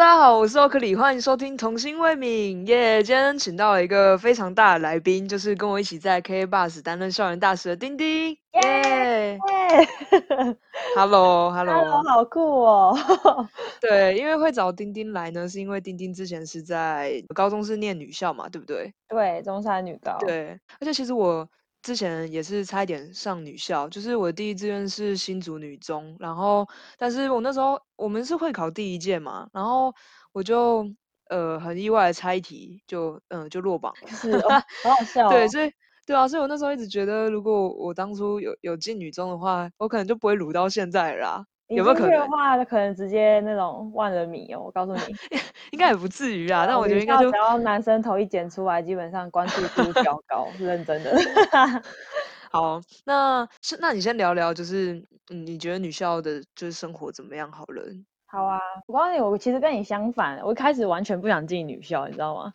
大家好，我是奥克里，欢迎收听童心未泯耶。今天请到了一个非常大的来宾，就是跟我一起在 K Bus 担任校园大使的丁丁耶。Hello，Hello，好酷哦。对，因为会找丁丁来呢，是因为丁丁之前是在高中是念女校嘛，对不对？对，中山女高。对，而且其实我。之前也是差一点上女校，就是我第一志愿是新竹女中，然后但是我那时候我们是会考第一届嘛，然后我就呃很意外的差一题就嗯就落榜，是好好 笑。对，所以对啊，所以我那时候一直觉得，如果我当初有有进女中的话，我可能就不会卤到现在啦。有没有可能的话，可能直接那种万人迷哦，我告诉你，应该也不至于啊。但我觉得应该就只要男生头一剪出来，基本上关注度较高，是认真的。好，那是那你先聊聊，就是你觉得女校的就是生活怎么样？好了，好啊。我告诉你，我其实跟你相反，我一开始完全不想进女校，你知道吗？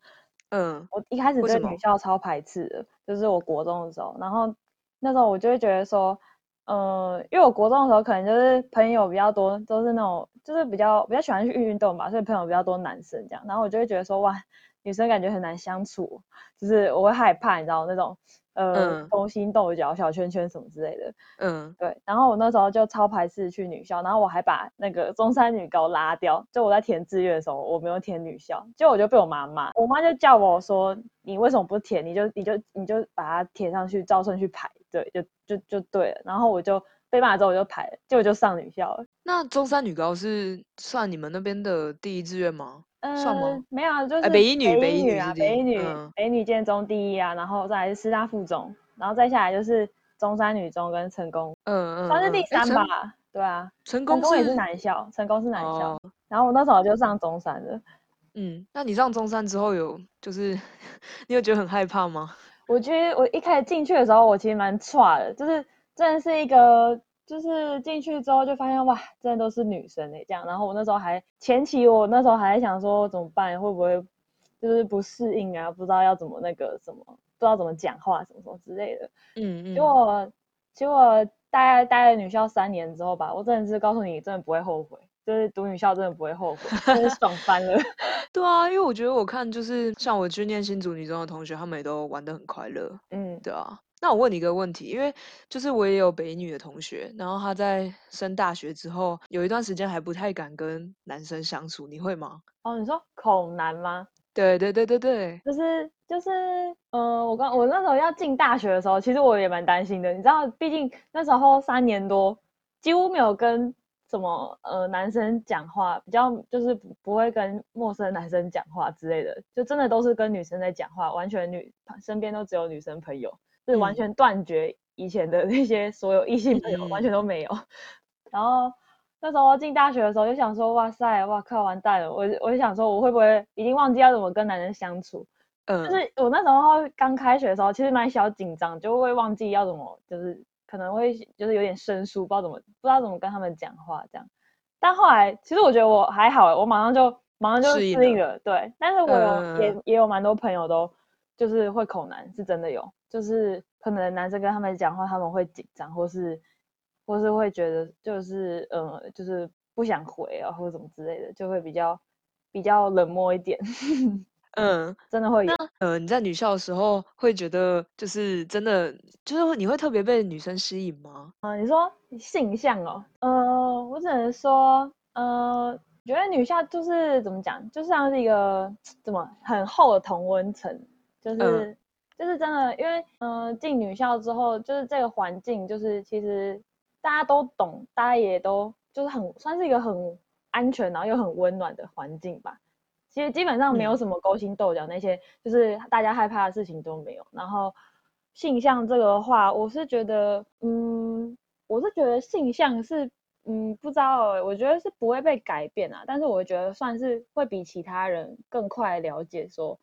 嗯，我一开始对女校超排斥的，就是我国中的时候，然后那时候我就会觉得说。嗯，因为我国中的时候可能就是朋友比较多，都是那种就是比较比较喜欢去运动吧，所以朋友比较多男生这样，然后我就会觉得说哇，女生感觉很难相处，就是我会害怕，你知道那种。呃，勾心斗角、小圈圈什么之类的，嗯，对。然后我那时候就超排斥去女校，然后我还把那个中山女高拉掉。就我在填志愿的时候，我没有填女校，结果我就被我妈骂。我妈就叫我说：“你为什么不填？你就你就你就把它填上去，照顺序排。”对，就就就对了。然后我就被骂之后，我就排，结果就上女校了。那中山女高是算你们那边的第一志愿吗？算吗？没有啊，就是北一女，北一女啊，北一女，北女建中第一啊，然后再来是师大附中，然后再下来就是中山女中跟成功，嗯嗯，算是第三吧，对啊，成功也是男校，成功是男校，然后我那时候就上中山了，嗯，那你上中山之后有就是 你有觉得很害怕吗？我觉得我一开始进去的时候，我其实蛮差的，就是真的是一个。就是进去之后就发现哇，真的都是女生哎，这样。然后我那时候还前期，我那时候还在想说怎么办，会不会就是不适应啊？不知道要怎么那个什么，不知道怎么讲话什么什么之类的。嗯嗯。结果结果待待了女校三年之后吧，我真的是告诉你，真的不会后悔，就是读女校真的不会后悔，真是爽翻了。对啊，因为我觉得我看就是像我去念新竹女中的同学，他们也都玩的很快乐。嗯，对啊。那我问你一个问题，因为就是我也有北女的同学，然后他在升大学之后，有一段时间还不太敢跟男生相处，你会吗？哦，你说恐男吗？对对对对对，就是就是，呃，我刚我那时候要进大学的时候，其实我也蛮担心的，你知道，毕竟那时候三年多，几乎没有跟什么呃男生讲话，比较就是不不会跟陌生男生讲话之类的，就真的都是跟女生在讲话，完全女身边都只有女生朋友。是完全断绝以前的那些所有异性朋友，完全都没有。然后那时候进大学的时候，就想说，哇塞，哇靠，完蛋了！我我就想说，我会不会已经忘记要怎么跟男人相处？嗯，就是我那时候刚开学的时候，其实蛮小紧张，就会忘记要怎么，就是可能会就是有点生疏，不知道怎么不知道怎么跟他们讲话这样。但后来其实我觉得我还好，我马上就马上就适应了。对，但是我也也有蛮多朋友都就是会口难，是真的有。就是可能男生跟他们讲话，他们会紧张，或是或是会觉得就是呃，就是不想回啊，或者什么之类的，就会比较比较冷漠一点。嗯，真的会。那呃，你在女校的时候会觉得就是真的就是你会特别被女生吸引吗？啊，你说性向哦，呃，我只能说，呃，觉得女校就是怎么讲，就像是一个怎么很厚的同温层，就是。就是真的，因为嗯，进女校之后，就是这个环境，就是其实大家都懂，大家也都就是很算是一个很安全，然后又很温暖的环境吧。其实基本上没有什么勾心斗角那些，就是大家害怕的事情都没有。然后性向这个话，我是觉得，嗯，我是觉得性向是，嗯，不知道，我觉得是不会被改变啊。但是我觉得算是会比其他人更快了解说。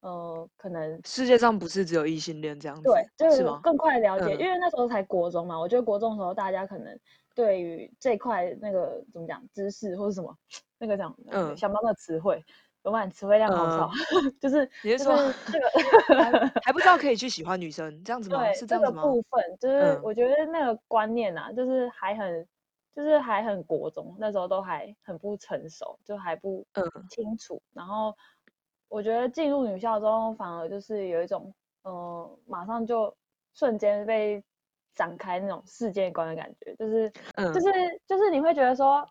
呃，可能世界上不是只有异性恋这样子，对，就是？更快了解，因为那时候才国中嘛。我觉得国中的时候，大家可能对于这块那个怎么讲知识或者什么那个讲，嗯，想不到那个词汇，怎么词汇量好少，就是你是说这个还不知道可以去喜欢女生这样子吗？是这样子吗？部分就是我觉得那个观念啊，就是还很。就是还很国中，那时候都还很不成熟，就还不清楚。然后我觉得进入女校之后，反而就是有一种，嗯，马上就瞬间被展开那种世界观的感觉，就是，就是就是你会觉得说，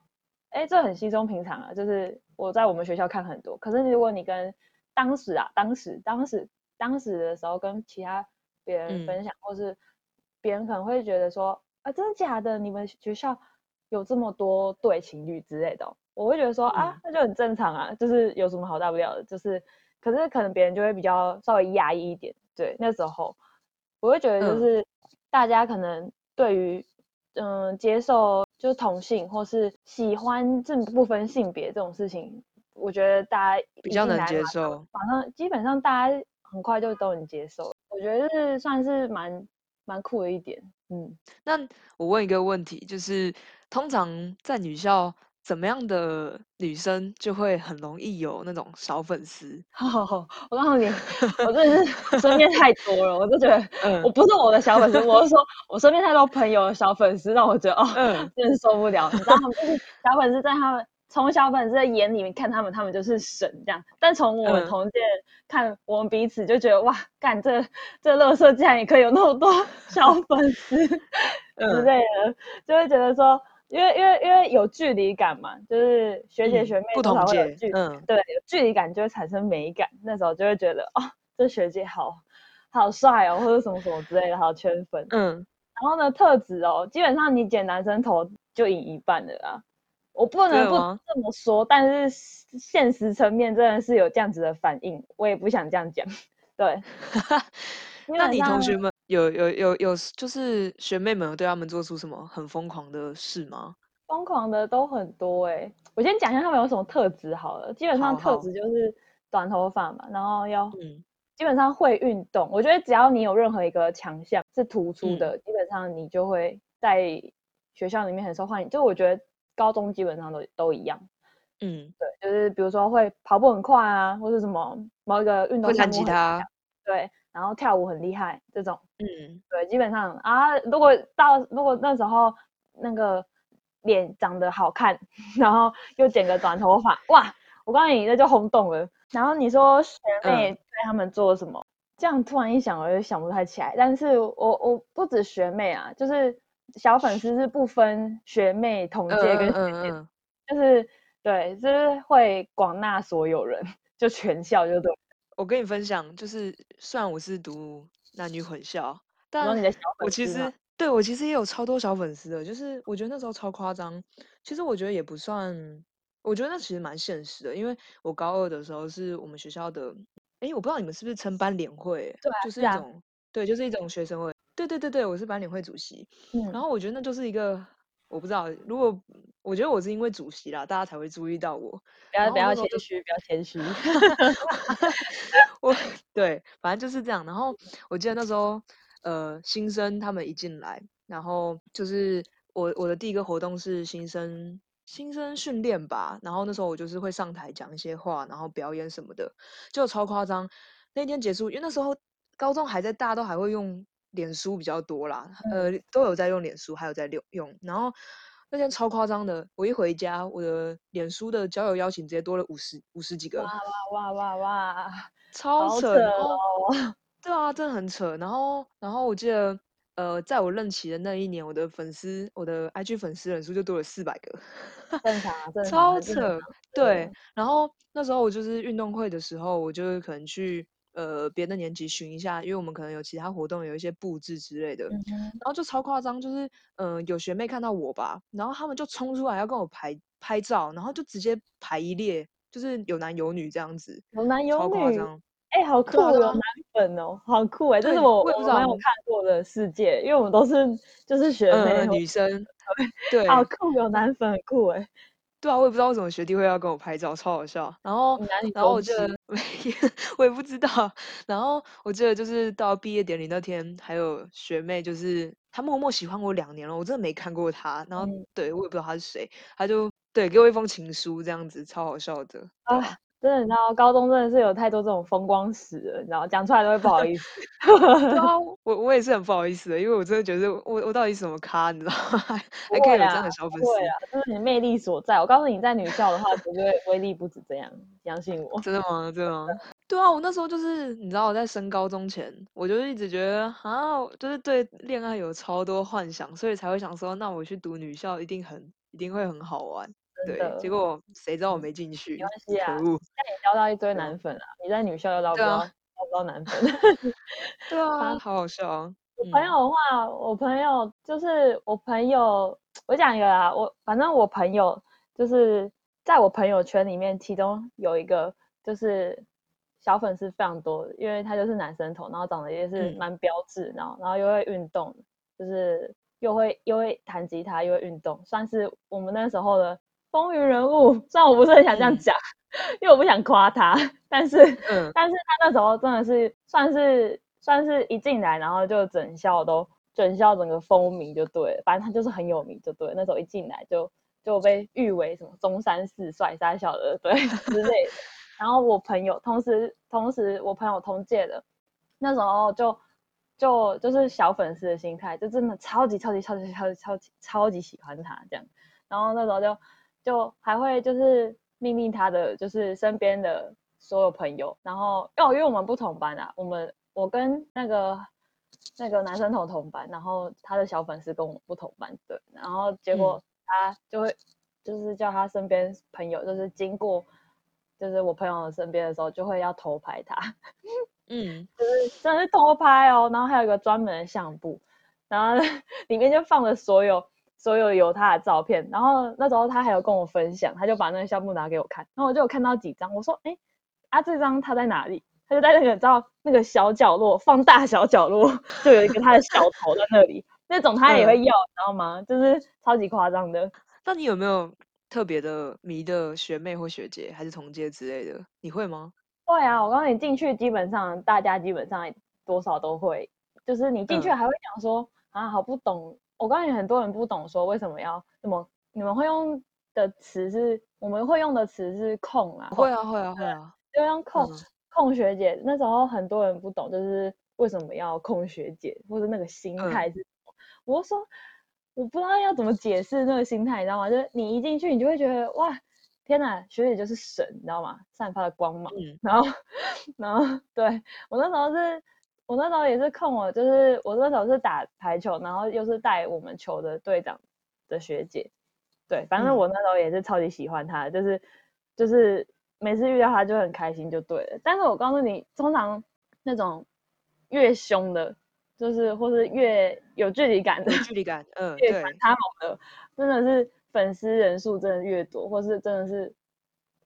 哎，这很稀松平常啊，就是我在我们学校看很多。可是如果你跟当时啊，当时当时当时的时候跟其他别人分享，或是别人可能会觉得说，啊，真的假的？你们学校有这么多对情侣之类的，我会觉得说，啊，那就很正常啊，就是有什么好大不了的，就是，可是可能别人就会比较稍微压抑一点。对，那时候我会觉得就是大家可能对于嗯接受就是同性或是喜欢这不分性别这种事情，我觉得大家比较能接受，反正基本上大家很快就都能接受。我觉得是算是蛮蛮酷的一点，嗯。那我问一个问题，就是通常在女校，怎么样的女生就会很容易有那种小粉丝？我告诉你，我真的是身边太多了，我就觉得，我不是我的小粉丝，我是说我身边太多朋友的小粉丝，让我觉得哦，真是受不了。你知道吗？就是小粉丝在他们。从小粉丝的眼里面看他们，他们就是神这样。但从我们同届看我们彼此，就觉得哇，干这这乐色竟然也可以有那么多 小粉丝 之类的，就会觉得说，因为因为因为有距离感嘛，就是学姐学妹不同届，嗯，对，有距离感就会产生美感。那时候就会觉得哦，这学姐好好帅哦，或者什么什么之类的，好圈粉。嗯，然后呢，特质哦，基本上你剪男生头就赢一半的啦。我不能不这么说，但是现实层面真的是有这样子的反应，我也不想这样讲。对，那你同学们有有有有，就是学妹们对他们做出什么很疯狂的事吗？疯狂的都很多哎，我先讲一下他们有什么特质好了。基本上特质就是短头发嘛，然后要嗯基本上会运动。我觉得只要你有任何一个强项是突出的，基本上你就会在学校里面很受欢迎。就我觉得。高中基本上都都一样，嗯，对，就是比如说会跑步很快啊，或者什么某一个运动会弹吉他，对，然后跳舞很厉害这种，嗯，对，基本上啊，如果到如果那时候那个脸长得好看，然后又剪个短头发，哇，我告诉你那就轰动了。然后你说学妹对他们做什么？这样突然一想，我就想不太起来。但是我我不止学妹啊，就是。小粉丝是不分学妹、同届跟学姐，就是对，就是会广纳所有人，就全校就对。我跟你分享，就是虽然我是读男女混校，但我其实对我其实也有超多小粉丝的，就是我觉得那时候超夸张。其实我觉得也不算，我觉得那其实蛮现实的，因为我高二的时候是我们学校的，哎，我不知道你们是不是称班联会，对，就是一种，对，就是一种学生会。对对对对，我是班联会主席。嗯，然后我觉得那就是一个，我不知道，如果我觉得我是因为主席啦，大家才会注意到我。不要不要谦虚，不要谦虚。我 对，反正就是这样。然后我记得那时候，呃，新生他们一进来，然后就是我我的第一个活动是新生新生训练吧。然后那时候我就是会上台讲一些话，然后表演什么的，就超夸张。那天结束，因为那时候高中还在，大家都还会用。脸书比较多啦，呃，都有在用脸书，还有在用用。然后那天超夸张的，我一回家，我的脸书的交友邀请直接多了五十五十几个。哇哇哇哇哇！超扯哦！对啊，真的很扯。然后，然后我记得，呃，在我任期的那一年，我的粉丝，我的 IG 粉丝人数就多了四百个。正常，正常。超扯。对。然后那时候我就是运动会的时候，我就可能去。呃，别的年级巡一下，因为我们可能有其他活动，有一些布置之类的，然后就超夸张，就是嗯，有学妹看到我吧，然后他们就冲出来要跟我拍拍照，然后就直接排一列，就是有男有女这样子，有男有女，夸张。哎，好酷，哦有男粉哦，好酷哎，这是我我没有。看过的世界，因为我们都是就是学妹女生，对，好酷，有男粉，很酷哎。对啊，我也不知道为什么学弟会要跟我拍照，超好笑。然后，然后我记得，我也不知道。然后我记得就是到毕业典礼那天，还有学妹，就是她默默喜欢我两年了，我真的没看过她。然后，对我也不知道她是谁，她就对给我一封情书，这样子超好笑的。啊，真的，你知道高中真的是有太多这种风光史了，你知道讲出来都会不好意思。对啊，我我也是很不好意思的，因为我真的觉得我我到底什么咖，你知道吗？还可以有这样的小粉丝，对啊，这是你魅力所在。我告诉你，在女校的话，绝对威力不止这样，相信我。真的吗？真的吗？对啊，我那时候就是你知道我在升高中前，我就一直觉得啊，就是对恋爱有超多幻想，所以才会想说，那我去读女校一定很一定会很好玩。对，结果谁知道我没进去？没关系啊！那你交到一堆男粉啊！你在女校又捞不到捞不到男粉。对啊，好好笑啊！我朋友的话，我朋友就是我朋友，我讲一个啊，我反正我朋友就是在我朋友圈里面，其中有一个就是小粉丝非常多，因为他就是男生头，然后长得也是蛮标致，然后然后又会运动，就是又会又会弹吉他又会运动，算是我们那时候的。风云人物，虽然我不是很想这样讲，因为我不想夸他，但是，嗯，但是他那时候真的是算是算是一进来，然后就整校都整校整个风靡就对了，反正他就是很有名就对，那时候一进来就就被誉为什么中山四帅三小的对 之类的。然后我朋友，同时同时我朋友同届的，那时候就就就是小粉丝的心态，就真的超级超级超级超级超级超级喜欢他这样，然后那时候就。就还会就是命令他的就是身边的所有朋友，然后哦，因为我们不同班啊，我们我跟那个那个男生同同班，然后他的小粉丝跟我不同班对，然后结果他就会就是叫他身边朋友，就是经过就是我朋友的身边的时候，就会要偷拍他，嗯，就是真的是偷拍哦，然后还有一个专门的相簿，然后 里面就放了所有。所有有他的照片，然后那时候他还有跟我分享，他就把那个项目拿给我看，然后我就有看到几张，我说，哎，啊这张他在哪里？他就在那个知道那个小角落，放大小角落，就有一个他的小头在那里，那种他也会要，你知道吗？就是超级夸张的。那你有没有特别的迷的学妹或学姐，还是同届之类的？你会吗？会啊，我刚刚你进去，基本上大家基本上多少都会，就是你进去还会讲说，啊，好不懂。我告诉你，很多人不懂说为什么要那么，你们会用的词是，我们会用的词是控啊，会啊会啊会啊，就用控控学姐。那时候很多人不懂，就是为什么要控学姐，或者那个心态是什么。我说我不知道要怎么解释那个心态，你知道吗？就是你一进去，你就会觉得哇，天呐，学姐就是神，你知道吗？散发的光芒。然后 然后对我那时候是。我那时候也是控我，就是我那时候是打排球，然后又是带我们球的队长的学姐，对，反正我那时候也是超级喜欢她，就是就是每次遇到她就很开心，就对了。但是我告诉你，通常那种越凶的，就是或是越有距离感的，距离感，嗯，越反差萌的，真的是粉丝人数真的越多，或是真的是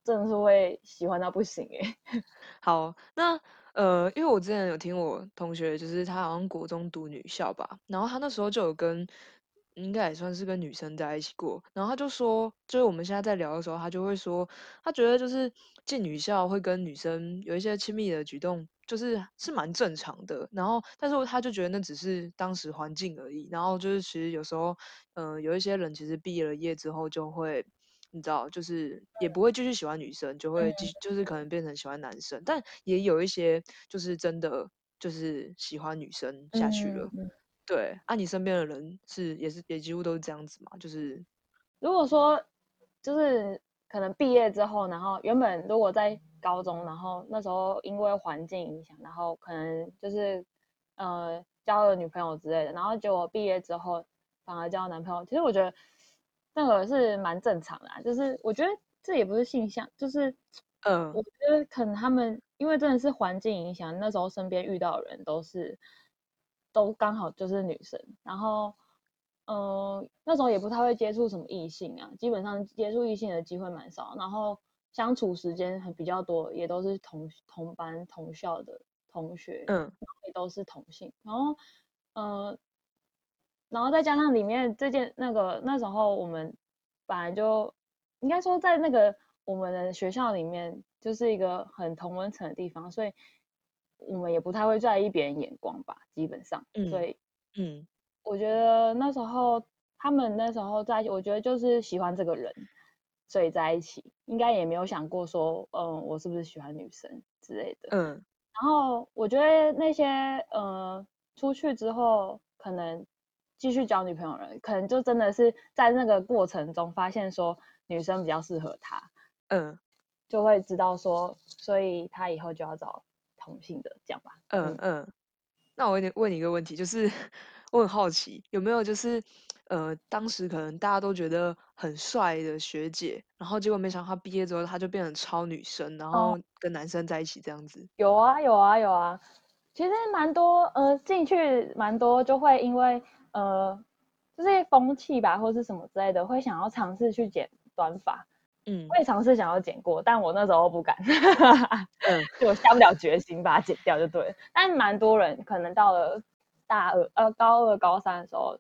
真的是会喜欢到不行哎。好，那。呃，因为我之前有听我同学，就是他好像国中读女校吧，然后他那时候就有跟，应该也算是跟女生在一起过，然后他就说，就是我们现在在聊的时候，他就会说，他觉得就是进女校会跟女生有一些亲密的举动，就是是蛮正常的，然后但是他就觉得那只是当时环境而已，然后就是其实有时候，嗯，有一些人其实毕业了业之后就会。你知道，就是也不会继续喜欢女生，就会继就是可能变成喜欢男生，但也有一些就是真的就是喜欢女生下去了。对，啊，你身边的人是也是也几乎都是这样子嘛？就是如果说就是可能毕业之后，然后原本如果在高中，然后那时候因为环境影响，然后可能就是呃交了女朋友之类的，然后结果毕业之后反而交男朋友，其实我觉得。那个是蛮正常的，就是我觉得这也不是性向，就是，嗯，我觉得可能他们因为真的是环境影响，那时候身边遇到的人都是，都刚好就是女生，然后，嗯，那时候也不太会接触什么异性啊，基本上接触异性的机会蛮少，然后相处时间很比较多，也都是同同班同校的同学，嗯，也都是同性，然后，嗯。然后再加上里面这件那个那时候我们本来就应该说在那个我们的学校里面就是一个很同温层的地方，所以我们也不太会在意别人眼光吧，基本上。所以，嗯，我觉得那时候他们那时候在一起，我觉得就是喜欢这个人，所以在一起，应该也没有想过说，嗯，我是不是喜欢女生之类的。嗯，然后我觉得那些，呃，出去之后可能继续交女朋友人，可能就真的是在那个过程中发现说女生比较适合他，嗯，就会知道说，所以他以后就要找同性的这样吧。嗯嗯，那我问问你一个问题，就是 我很好奇，有没有就是。呃，当时可能大家都觉得很帅的学姐，然后结果没想到她毕业之后，她就变成超女生，然后跟男生在一起这样子。有啊，有啊，有啊。其实蛮多，呃，进去蛮多就会因为呃，就是风气吧，或是什么之类的，会想要尝试去剪短发。嗯，我也尝试想要剪过，但我那时候不敢，嗯，就下不了决心把它剪掉就对了。但蛮多人可能到了大二，呃，高二、高三的时候。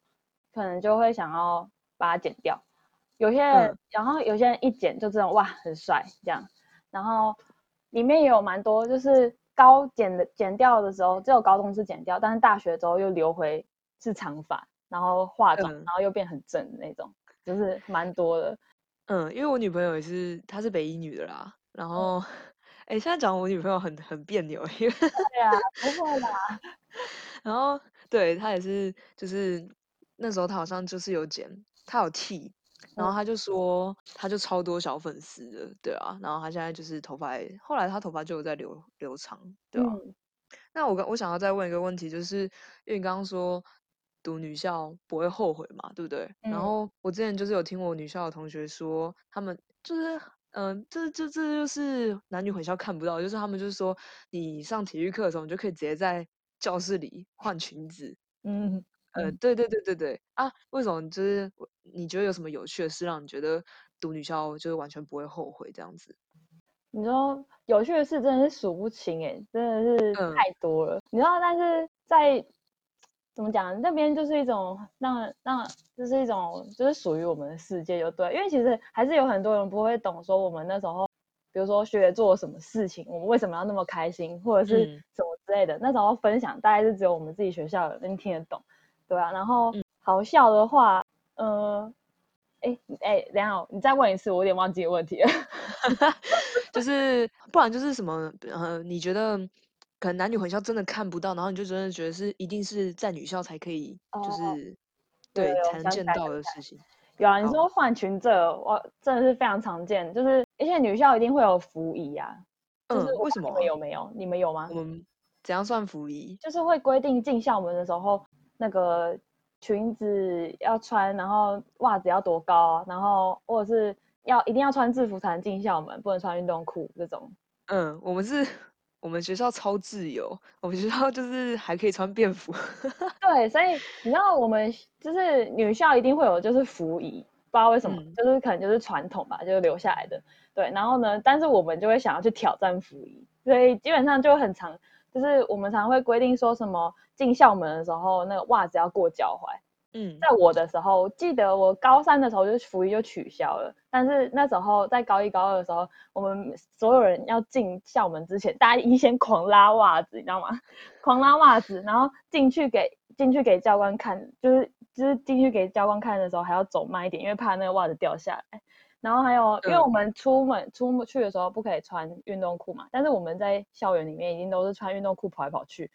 可能就会想要把它剪掉，有些人，然后有些人一剪就这种哇很帅这样，然后里面也有蛮多就是高剪的剪掉的时候只有高中是剪掉，但是大学之后又留回是长发，然后化妆，然后又变很正的那种，就是蛮多的。嗯，因为我女朋友也是，她是北医女的啦，然后哎现在讲我女朋友很很别扭，因为对啊不会啦，然后对她也是就是。那时候她好像就是有剪，她有剃，然后他就说他就超多小粉丝的，对啊，然后他现在就是头发，后来他头发就有在留留长，对吧？那我刚我想要再问一个问题，就是因为你刚刚说读女校不会后悔嘛，对不对？然后我之前就是有听我女校的同学说，他们就是嗯，这这这就是男女混校看不到，就是他们就是说你上体育课的时候，你就可以直接在教室里换裙子，嗯。呃，对对对对对啊！为什么就是你觉得有什么有趣的事让你觉得读女校就是完全不会后悔这样子？你说有趣的事真的是数不清哎，真的是太多了。你知道，但是在怎么讲，那边就是一种让让，就是一种就是属于我们的世界，就对。因为其实还是有很多人不会懂，说我们那时候，比如说学姐做了什么事情，我们为什么要那么开心，或者是什么之类的。那时候分享大概是只有我们自己学校的人听得懂。对啊，然后好笑的话，呃，哎哎，等下你再问一次，我有点忘记问题了。就是不然就是什么呃，你觉得可能男女混校真的看不到，然后你就真的觉得是一定是在女校才可以，就是对才能见到的事情。有啊，你说换裙子，我真的是非常常见，就是而且女校一定会有服仪啊。嗯，为什么？你们有没有？你们有吗？我们怎样算服仪？就是会规定进校门的时候。那个裙子要穿，然后袜子要多高，然后或者是要一定要穿制服才能进校门，不能穿运动裤这种。嗯，我们是，我们学校超自由，我们学校就是还可以穿便服。对，所以你知道我们就是女校一定会有就是服仪，不知道为什么，就是可能就是传统吧，就是留下来的。对，然后呢，但是我们就会想要去挑战服仪，所以基本上就很常。就是我们常会规定说什么进校门的时候，那个袜子要过脚踝。嗯，在我的时候，记得我高三的时候就服役就取消了。但是那时候在高一高二的时候，我们所有人要进校门之前，大家一先狂拉袜子，你知道吗？狂拉袜子，然后进去给进去给教官看，就是就是进去给教官看的时候还要走慢一点，因为怕那个袜子掉下来。然后还有，因为我们出门出去的时候不可以穿运动裤嘛，但是我们在校园里面已经都是穿运动裤跑来跑去，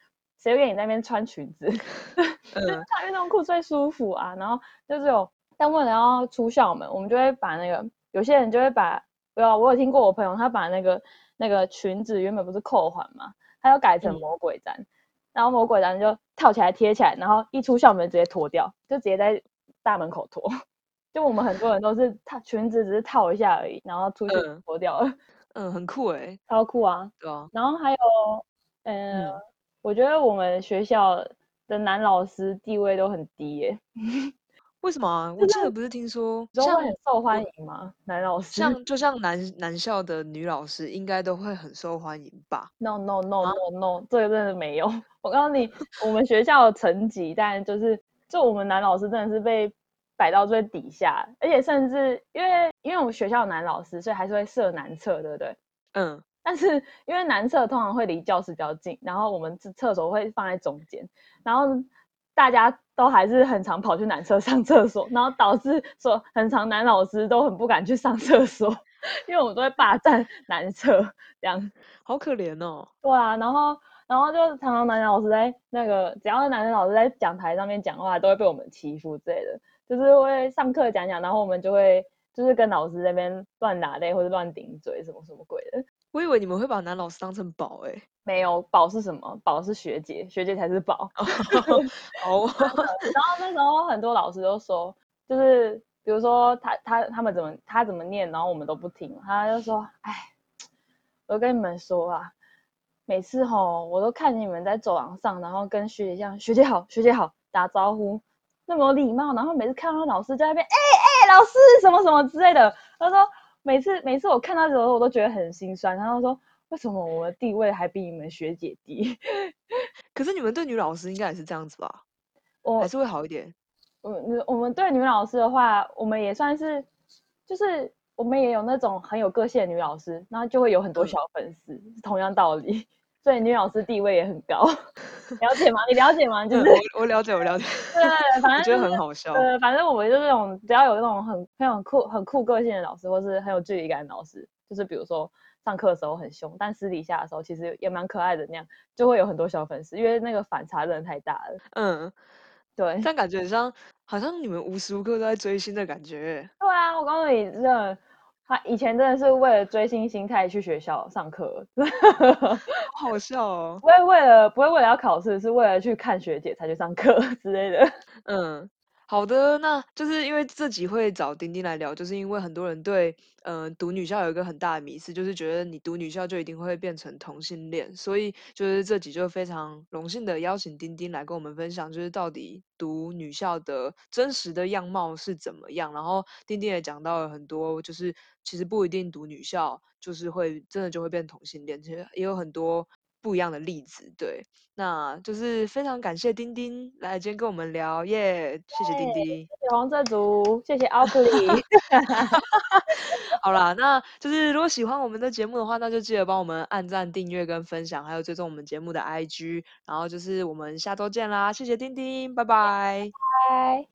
谁给你那边穿裙子？穿运动裤最舒服啊。然后就是有，但为了要出校门，我们就会把那个有些人就会把，不要，我有听过我朋友他把那个那个裙子原本不是扣环嘛，他要改成魔鬼毡，然后魔鬼毡就套起来贴起来，然后一出校门直接脱掉，就直接在大门口脱。就我们很多人都是套裙子，只是套一下而已，然后出去脱掉了。嗯，很酷哎，超酷啊！对啊。然后还有，嗯，我觉得我们学校的男老师地位都很低耶。为什么啊？我记得不是听说，像很受欢迎吗？男老师像就像男男校的女老师，应该都会很受欢迎吧？No No No No No，这个真的没有。我告诉你，我们学校的成绩，但就是就我们男老师真的是被。摆到最底下，而且甚至因为因为我们学校男老师，所以还是会设男厕，对不对？嗯。但是因为男厕通常会离教室比较近，然后我们厕所会放在中间，然后大家都还是很常跑去男厕上厕所，然后导致说很常男老师都很不敢去上厕所，因为我们都会霸占男厕，这样好可怜哦。对啊，然后然后就常常男老师在那个，只要是男生老师在讲台上面讲话，都会被我们欺负之类的，就是会上课讲讲，然后我们就会就是跟老师那边乱打擂或者乱顶嘴什么什么鬼的。我以为你们会把男老师当成宝哎。没有宝是什么？宝是学姐，学姐才是宝。哦。然后那时候很多老师都说，就是比如说他他他们怎么他怎么念，然后我们都不听，他就说：“哎，我跟你们说啊，每次吼我都看你们在走廊上，然后跟学姐这样，学姐好，学姐好，打招呼那么有礼貌，然后每次看到老师在那边，哎哎，老师什么什么之类的。他说每次每次我看到的时候，我都觉得很心酸。然后说。为什么我的地位还比你们学姐低？可是你们对女老师应该也是这样子吧？我还是会好一点。我我们对女老师的话，我们也算是，就是我们也有那种很有个性的女老师，然后就会有很多小粉丝，同样道理。所以女老师地位也很高，了解吗？你了解吗？就是我我了解，我了解。对，反正觉得很好笑。对，反正我们就那种只要有那种很很有酷、很酷个性的老师，或是很有距离感的老师，就是比如说。上课的时候很凶，但私底下的时候其实也蛮可爱的那样，就会有很多小粉丝，因为那个反差真的太大了。嗯，对，但感觉像好像你们无时无刻都在追星的感觉。对啊，我告诉你，真的，他以前真的是为了追星心态去学校上课，好好笑哦。不会为了不会为了要考试，是为了去看学姐才去上课 之类的。嗯。好的，那就是因为这集会找丁丁来聊，就是因为很多人对，嗯，读女校有一个很大的迷思，就是觉得你读女校就一定会变成同性恋，所以就是这集就非常荣幸的邀请丁丁来跟我们分享，就是到底读女校的真实的样貌是怎么样。然后丁丁也讲到了很多，就是其实不一定读女校就是会真的就会变同性恋，其实也有很多。不一样的例子，对，那就是非常感谢丁丁来今天跟我们聊，耶，谢谢丁丁，谢谢黄色族，谢谢奥布里，好啦，那就是如果喜欢我们的节目的话，那就记得帮我们按赞、订阅跟分享，还有追踪我们节目的 IG，然后就是我们下周见啦，谢谢丁丁，拜。拜，拜。